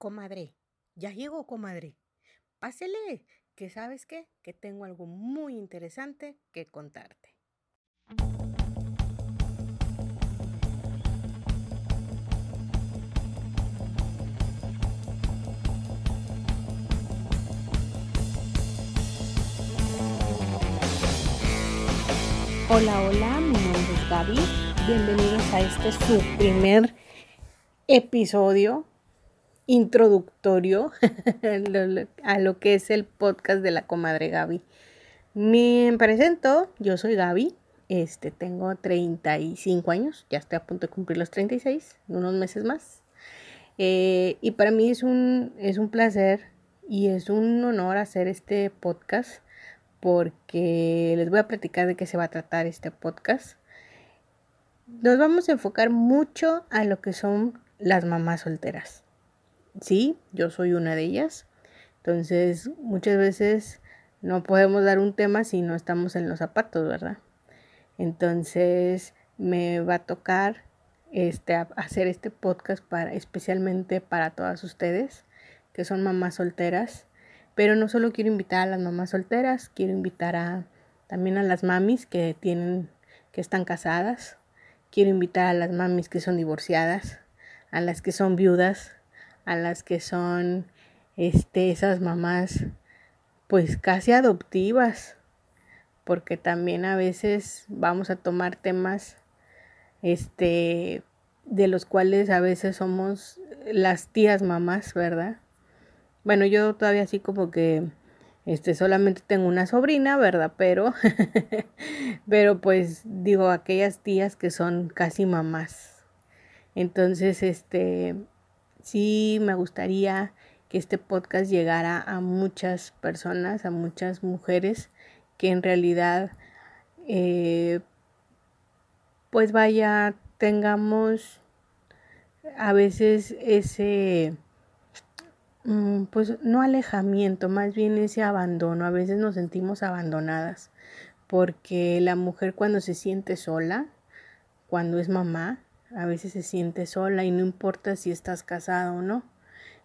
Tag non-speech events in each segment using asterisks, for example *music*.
Comadre, ya llegó, comadre. Pásele, que sabes qué, que tengo algo muy interesante que contarte. Hola, hola, mi nombre es Gaby. Bienvenidos a este su primer episodio introductorio *laughs* a lo que es el podcast de la comadre Gaby. Me presento, yo soy Gaby, este, tengo 35 años, ya estoy a punto de cumplir los 36, unos meses más. Eh, y para mí es un, es un placer y es un honor hacer este podcast porque les voy a platicar de qué se va a tratar este podcast. Nos vamos a enfocar mucho a lo que son las mamás solteras. Sí, yo soy una de ellas. Entonces, muchas veces no podemos dar un tema si no estamos en los zapatos, ¿verdad? Entonces, me va a tocar este, hacer este podcast para, especialmente para todas ustedes que son mamás solteras. Pero no solo quiero invitar a las mamás solteras, quiero invitar a, también a las mamis que tienen, que están casadas. Quiero invitar a las mamis que son divorciadas, a las que son viudas, a las que son este, esas mamás pues casi adoptivas, porque también a veces vamos a tomar temas este de los cuales a veces somos las tías mamás, ¿verdad? Bueno, yo todavía así como que este solamente tengo una sobrina, ¿verdad? Pero *laughs* pero pues digo aquellas tías que son casi mamás. Entonces, este sí me gustaría que este podcast llegara a muchas personas, a muchas mujeres que en realidad eh, pues vaya, tengamos a veces ese, mm, pues no alejamiento, más bien ese abandono, a veces nos sentimos abandonadas, porque la mujer cuando se siente sola, cuando es mamá, a veces se siente sola y no importa si estás casada o no.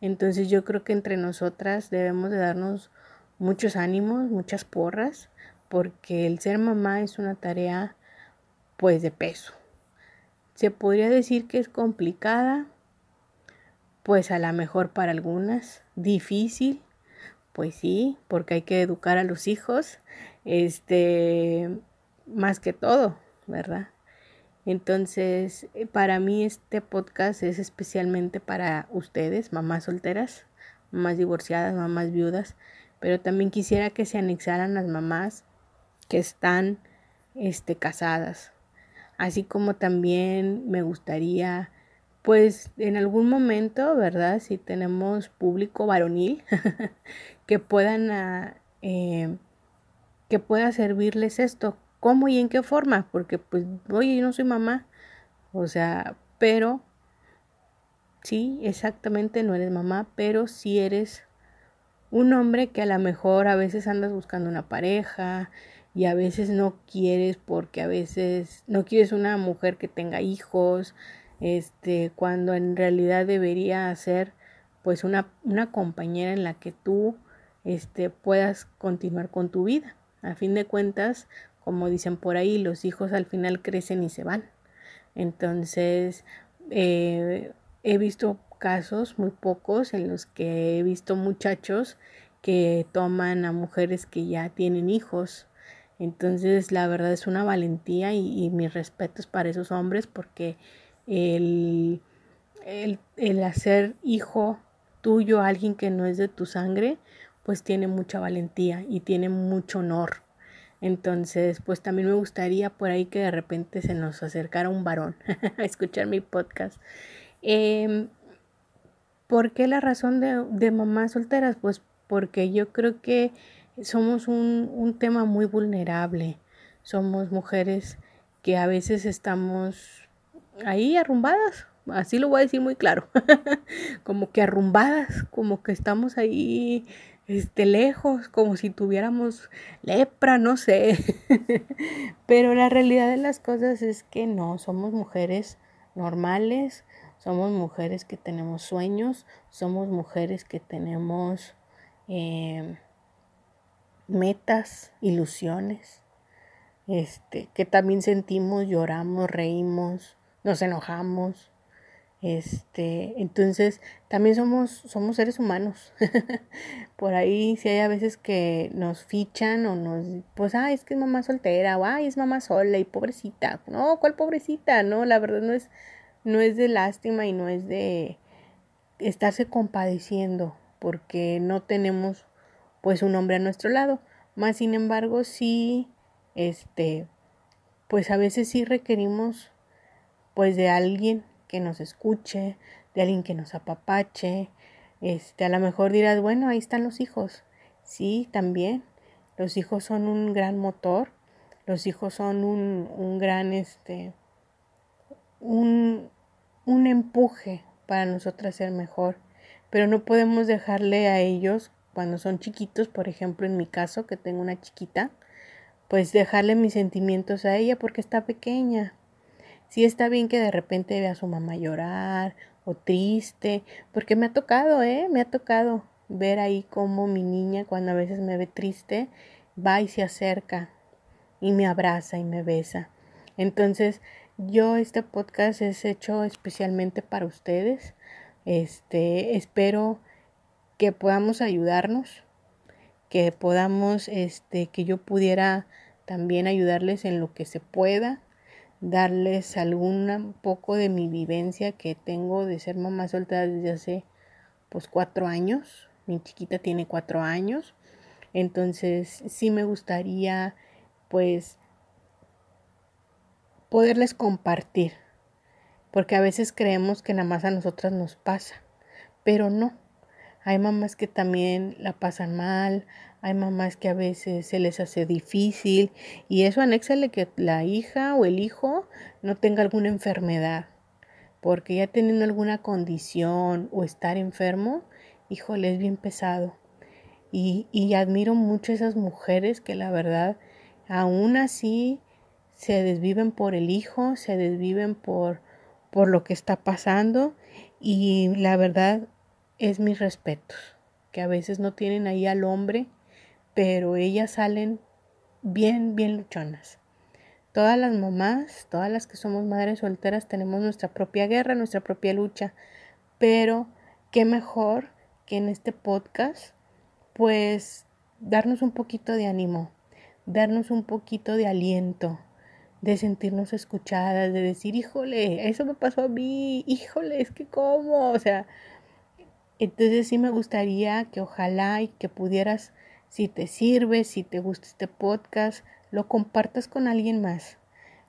Entonces yo creo que entre nosotras debemos de darnos muchos ánimos, muchas porras, porque el ser mamá es una tarea pues de peso. Se podría decir que es complicada, pues a lo mejor para algunas, difícil, pues sí, porque hay que educar a los hijos, este, más que todo, ¿verdad? Entonces, eh, para mí este podcast es especialmente para ustedes, mamás solteras, mamás divorciadas, mamás viudas, pero también quisiera que se anexaran las mamás que están este, casadas. Así como también me gustaría, pues en algún momento, ¿verdad? Si tenemos público varonil, *laughs* que puedan, ah, eh, que pueda servirles esto, ¿Cómo y en qué forma? Porque pues, oye, yo no soy mamá. O sea, pero, sí, exactamente no eres mamá, pero sí eres un hombre que a lo mejor a veces andas buscando una pareja y a veces no quieres porque a veces no quieres una mujer que tenga hijos, este, cuando en realidad debería ser pues una, una compañera en la que tú este, puedas continuar con tu vida. A fin de cuentas, como dicen por ahí, los hijos al final crecen y se van. Entonces, eh, he visto casos, muy pocos, en los que he visto muchachos que toman a mujeres que ya tienen hijos. Entonces, la verdad es una valentía y, mis respetos para esos hombres porque el, el, el hacer hijo tuyo a alguien que no es de tu sangre, pues tiene mucha valentía y tiene mucho honor. Entonces, pues también me gustaría por ahí que de repente se nos acercara un varón *laughs* a escuchar mi podcast. Eh, ¿Por qué la razón de, de, mamás solteras? Pues porque yo creo que somos un, un tema muy vulnerable. Somos mujeres que a veces estamos ahí arrumbadas, así lo voy a decir muy claro, *laughs* como que arrumbadas, como que estamos ahí este, lejos, como si tuviéramos lepra, no sé. *laughs* Pero la realidad de las cosas es que no, somos mujeres normales, somos mujeres que tenemos sueños, somos mujeres que tenemos em, metas, ilusiones, este, que también sentimos, lloramos, reímos, nos enojamos. Este, entonces también somos, somos seres humanos. *laughs* Por ahí si hay a veces que nos fichan o nos, pues, ay, es que es mamá soltera, o ay, es mamá sola y pobrecita. No, ¿cuál pobrecita? No, la verdad no es, no es de lástima y no es de estarse compadeciendo porque no tenemos pues un hombre a nuestro lado. Más sin embargo, sí, este, pues a veces sí requerimos pues de alguien que nos escuche, de alguien que nos apapache. Este, a lo mejor dirás, bueno, ahí están los hijos. Sí, también. Los hijos son un gran motor. Los hijos son un, un gran, este, un, un empuje para nosotras ser mejor. Pero no podemos dejarle a ellos cuando son chiquitos, por ejemplo, en mi caso, que tengo una chiquita, pues dejarle mis sentimientos a ella porque está pequeña. Sí está bien que de repente vea a su mamá llorar o triste, porque me ha tocado, ¿eh? Me ha tocado ver ahí como mi niña cuando a veces me ve triste, va y se acerca y me abraza y me besa. Entonces, yo este podcast es hecho especialmente para ustedes. Este, espero que podamos ayudarnos, que podamos, este, que yo pudiera también ayudarles en lo que se pueda, darles algún poco de mi vivencia que tengo de ser mamá soltera desde hace pues cuatro años. Mi chiquita tiene cuatro años. Entonces sí me gustaría pues poderles compartir. Porque a veces creemos que nada más a nosotras nos pasa. Pero no. Hay mamás que también la pasan mal, hay mamás que a veces se les hace difícil y eso anéxale que la hija o el hijo no tenga alguna enfermedad, porque ya teniendo alguna condición o estar enfermo, híjole, es bien pesado. Y, y admiro mucho a esas mujeres que la verdad aún así se desviven por el hijo, se desviven por, por lo que está pasando y la verdad es mis respetos, que a veces no tienen ahí al hombre, pero ellas salen bien, bien luchonas. Todas las mamás, todas las que somos madres solteras, tenemos nuestra propia guerra, nuestra propia lucha, pero qué mejor que en este podcast, pues darnos un poquito de ánimo, darnos un poquito de aliento, de sentirnos escuchadas, de decir, híjole, eso me pasó a mí, híjole, es que cómo, o sea, entonces sí me gustaría que ojalá y que pudieras, si te sirve, si te gusta este podcast, lo compartas con alguien más.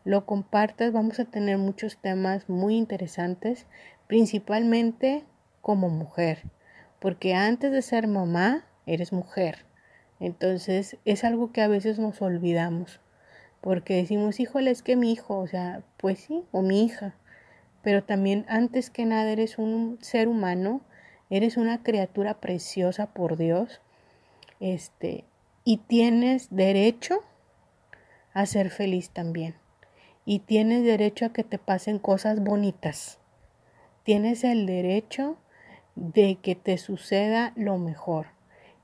Lo compartas, vamos a tener muchos temas muy interesantes, principalmente como mujer, porque antes de ser mamá, eres mujer. Entonces es algo que a veces nos olvidamos, porque decimos, híjole, es que mi hijo, o sea, pues sí, o mi hija, pero también antes que nada eres un ser humano Eres una criatura preciosa por Dios. Este, y tienes derecho a ser feliz también. Y tienes derecho a que te pasen cosas bonitas. Tienes el derecho de que te suceda lo mejor,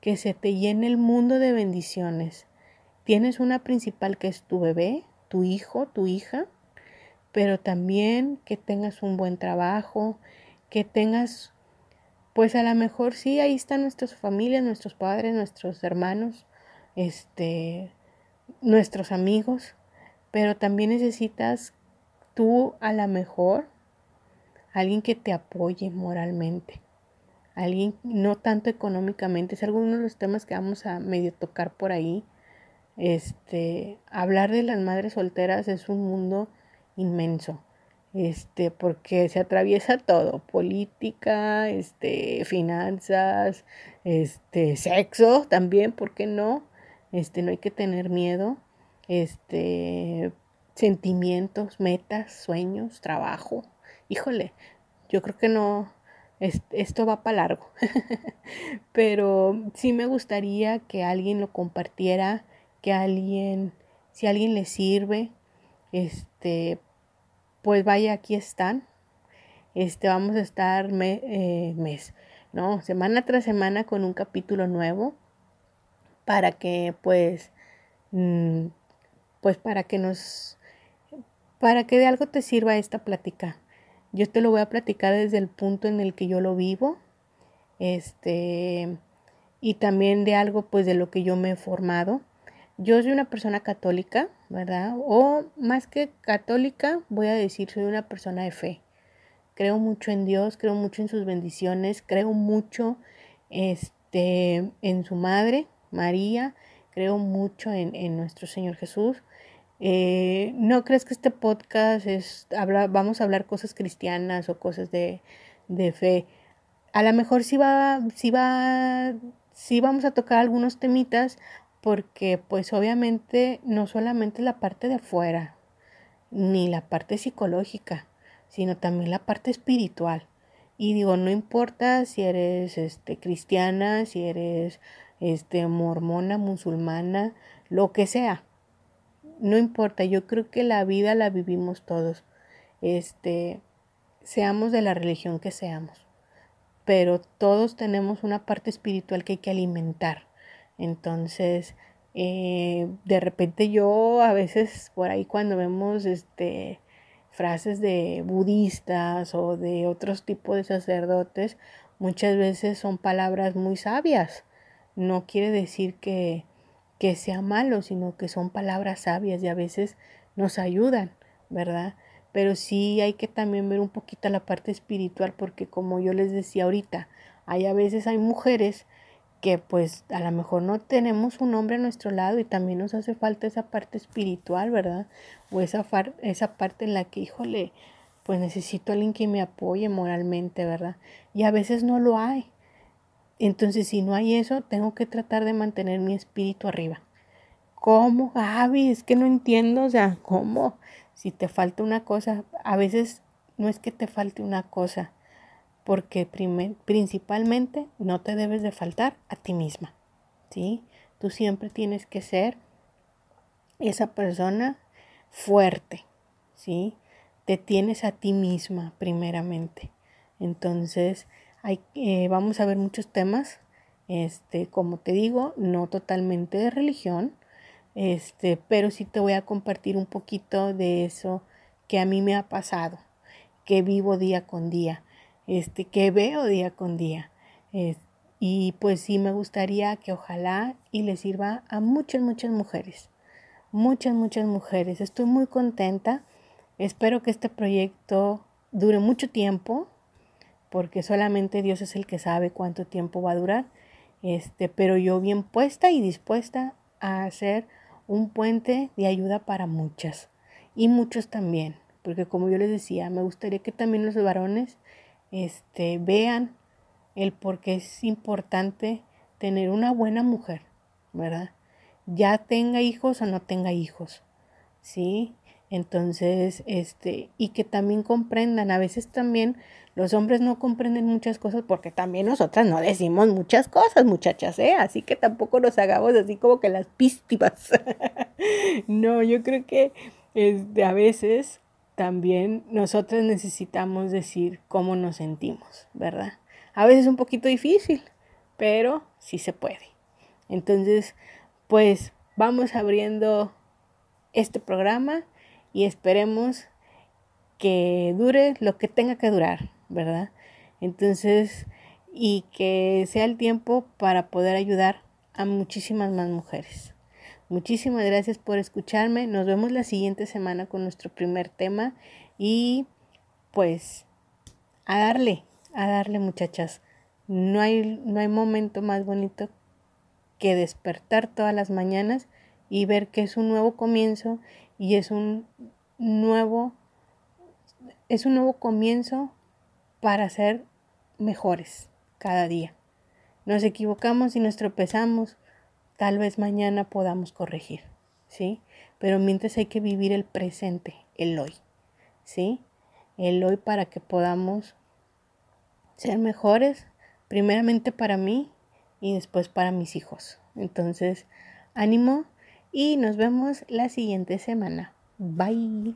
que se te llene el mundo de bendiciones. Tienes una principal que es tu bebé, tu hijo, tu hija, pero también que tengas un buen trabajo, que tengas pues a lo mejor sí, ahí están nuestras familias, nuestros padres, nuestros hermanos, este, nuestros amigos, pero también necesitas tú a lo mejor alguien que te apoye moralmente, alguien no tanto económicamente, es alguno de los temas que vamos a medio tocar por ahí. Este, hablar de las madres solteras es un mundo inmenso este, porque se atraviesa todo, política, este, finanzas, este, sexo también, ¿por qué no? Este, no hay que tener miedo, este, sentimientos, metas, sueños, trabajo. Híjole, yo creo que no, esto va para largo, *laughs* pero sí me gustaría que alguien lo compartiera, que alguien, si alguien le sirve, este, pues vaya, aquí están. Este, vamos a estar eh, mes, ¿no? Semana tras semana con un capítulo nuevo para que pues, mm, pues para que nos, para que de algo te sirva esta plática. Yo te lo voy a platicar desde el punto en el que yo lo vivo, este, y también de algo pues de lo que yo me he formado. Yo soy una persona católica, ¿verdad? O más que católica, voy a decir, soy una persona de fe. Creo mucho en Dios, creo mucho en sus bendiciones, creo mucho este, en su madre, María, creo mucho en, en nuestro Señor Jesús. Eh, ¿No crees que este podcast es, habla, vamos a hablar cosas cristianas o cosas de, de fe? A lo mejor sí va, sí va, sí vamos a tocar algunos temitas porque pues obviamente no solamente la parte de afuera, ni la parte psicológica, sino también la parte espiritual. Y digo, no importa si eres este cristiana, si eres este mormona, musulmana, lo que sea. No importa, yo creo que la vida la vivimos todos. Este, seamos de la religión que seamos. Pero todos tenemos una parte espiritual que hay que alimentar. Entonces, eh, de repente yo a veces por ahí cuando vemos este frases de budistas o de otros tipos de sacerdotes, muchas veces son palabras muy sabias. No quiere decir que, que sea malo, sino que son palabras sabias y a veces nos ayudan, ¿verdad? Pero sí hay que también ver un poquito la parte espiritual porque como yo les decía ahorita, hay a veces hay mujeres que pues a lo mejor no tenemos un hombre a nuestro lado y también nos hace falta esa parte espiritual, ¿verdad? O esa, esa parte en la que, híjole, pues necesito a alguien que me apoye moralmente, ¿verdad? Y a veces no lo hay. Entonces, si no hay eso, tengo que tratar de mantener mi espíritu arriba. ¿Cómo, Gaby? Es que no entiendo, o sea, ¿cómo? Si te falta una cosa, a veces no es que te falte una cosa, porque principalmente no te debes de faltar a ti misma, ¿sí? Tú siempre tienes que ser esa persona fuerte, ¿sí? Te tienes a ti misma primeramente. Entonces, hay, eh, vamos a ver muchos temas, este, como te digo, no totalmente de religión, este, pero sí te voy a compartir un poquito de eso que a mí me ha pasado, que vivo día con día este, que veo día con día. y pues sí me gustaría que ojalá y le sirva a muchas, muchas mujeres. Muchas, muchas mujeres. Estoy muy contenta. Espero que este proyecto dure mucho tiempo, porque solamente Dios es el que sabe cuánto tiempo va a durar. Este, pero yo bien puesta y dispuesta a hacer un puente de ayuda para muchas y muchos también, porque como yo les decía, me gustaría que también los varones este, vean el por qué es importante tener una buena mujer, ¿verdad? Ya tenga hijos o no tenga hijos, ¿sí? Entonces, este, y que también comprendan, a veces también los hombres no comprenden muchas cosas porque también nosotras no decimos muchas cosas, muchachas, ¿eh? Así que tampoco nos hagamos así como que las pístivas. *laughs* no, yo creo que este, a veces también nosotros necesitamos decir cómo nos sentimos, ¿verdad? A veces es un poquito difícil, pero sí se puede. Entonces, pues vamos abriendo este programa y esperemos que dure lo que tenga que durar, ¿verdad? Entonces, y que sea el tiempo para poder ayudar a muchísimas más mujeres. Muchísimas gracias por escucharme. Nos vemos la siguiente semana con nuestro primer tema y pues a darle, a darle muchachas. No hay, no hay momento más bonito que despertar todas las mañanas y ver que es un nuevo comienzo y es un nuevo es un nuevo comienzo para ser mejores cada día. Nos equivocamos y nos tropezamos, tal vez mañana podamos corregir, ¿sí? Pero mientras hay que vivir el presente, el hoy, ¿sí? El hoy para que podamos ser mejores, primeramente para mí y después para mis hijos. Entonces, ánimo y nos vemos la siguiente semana. Bye.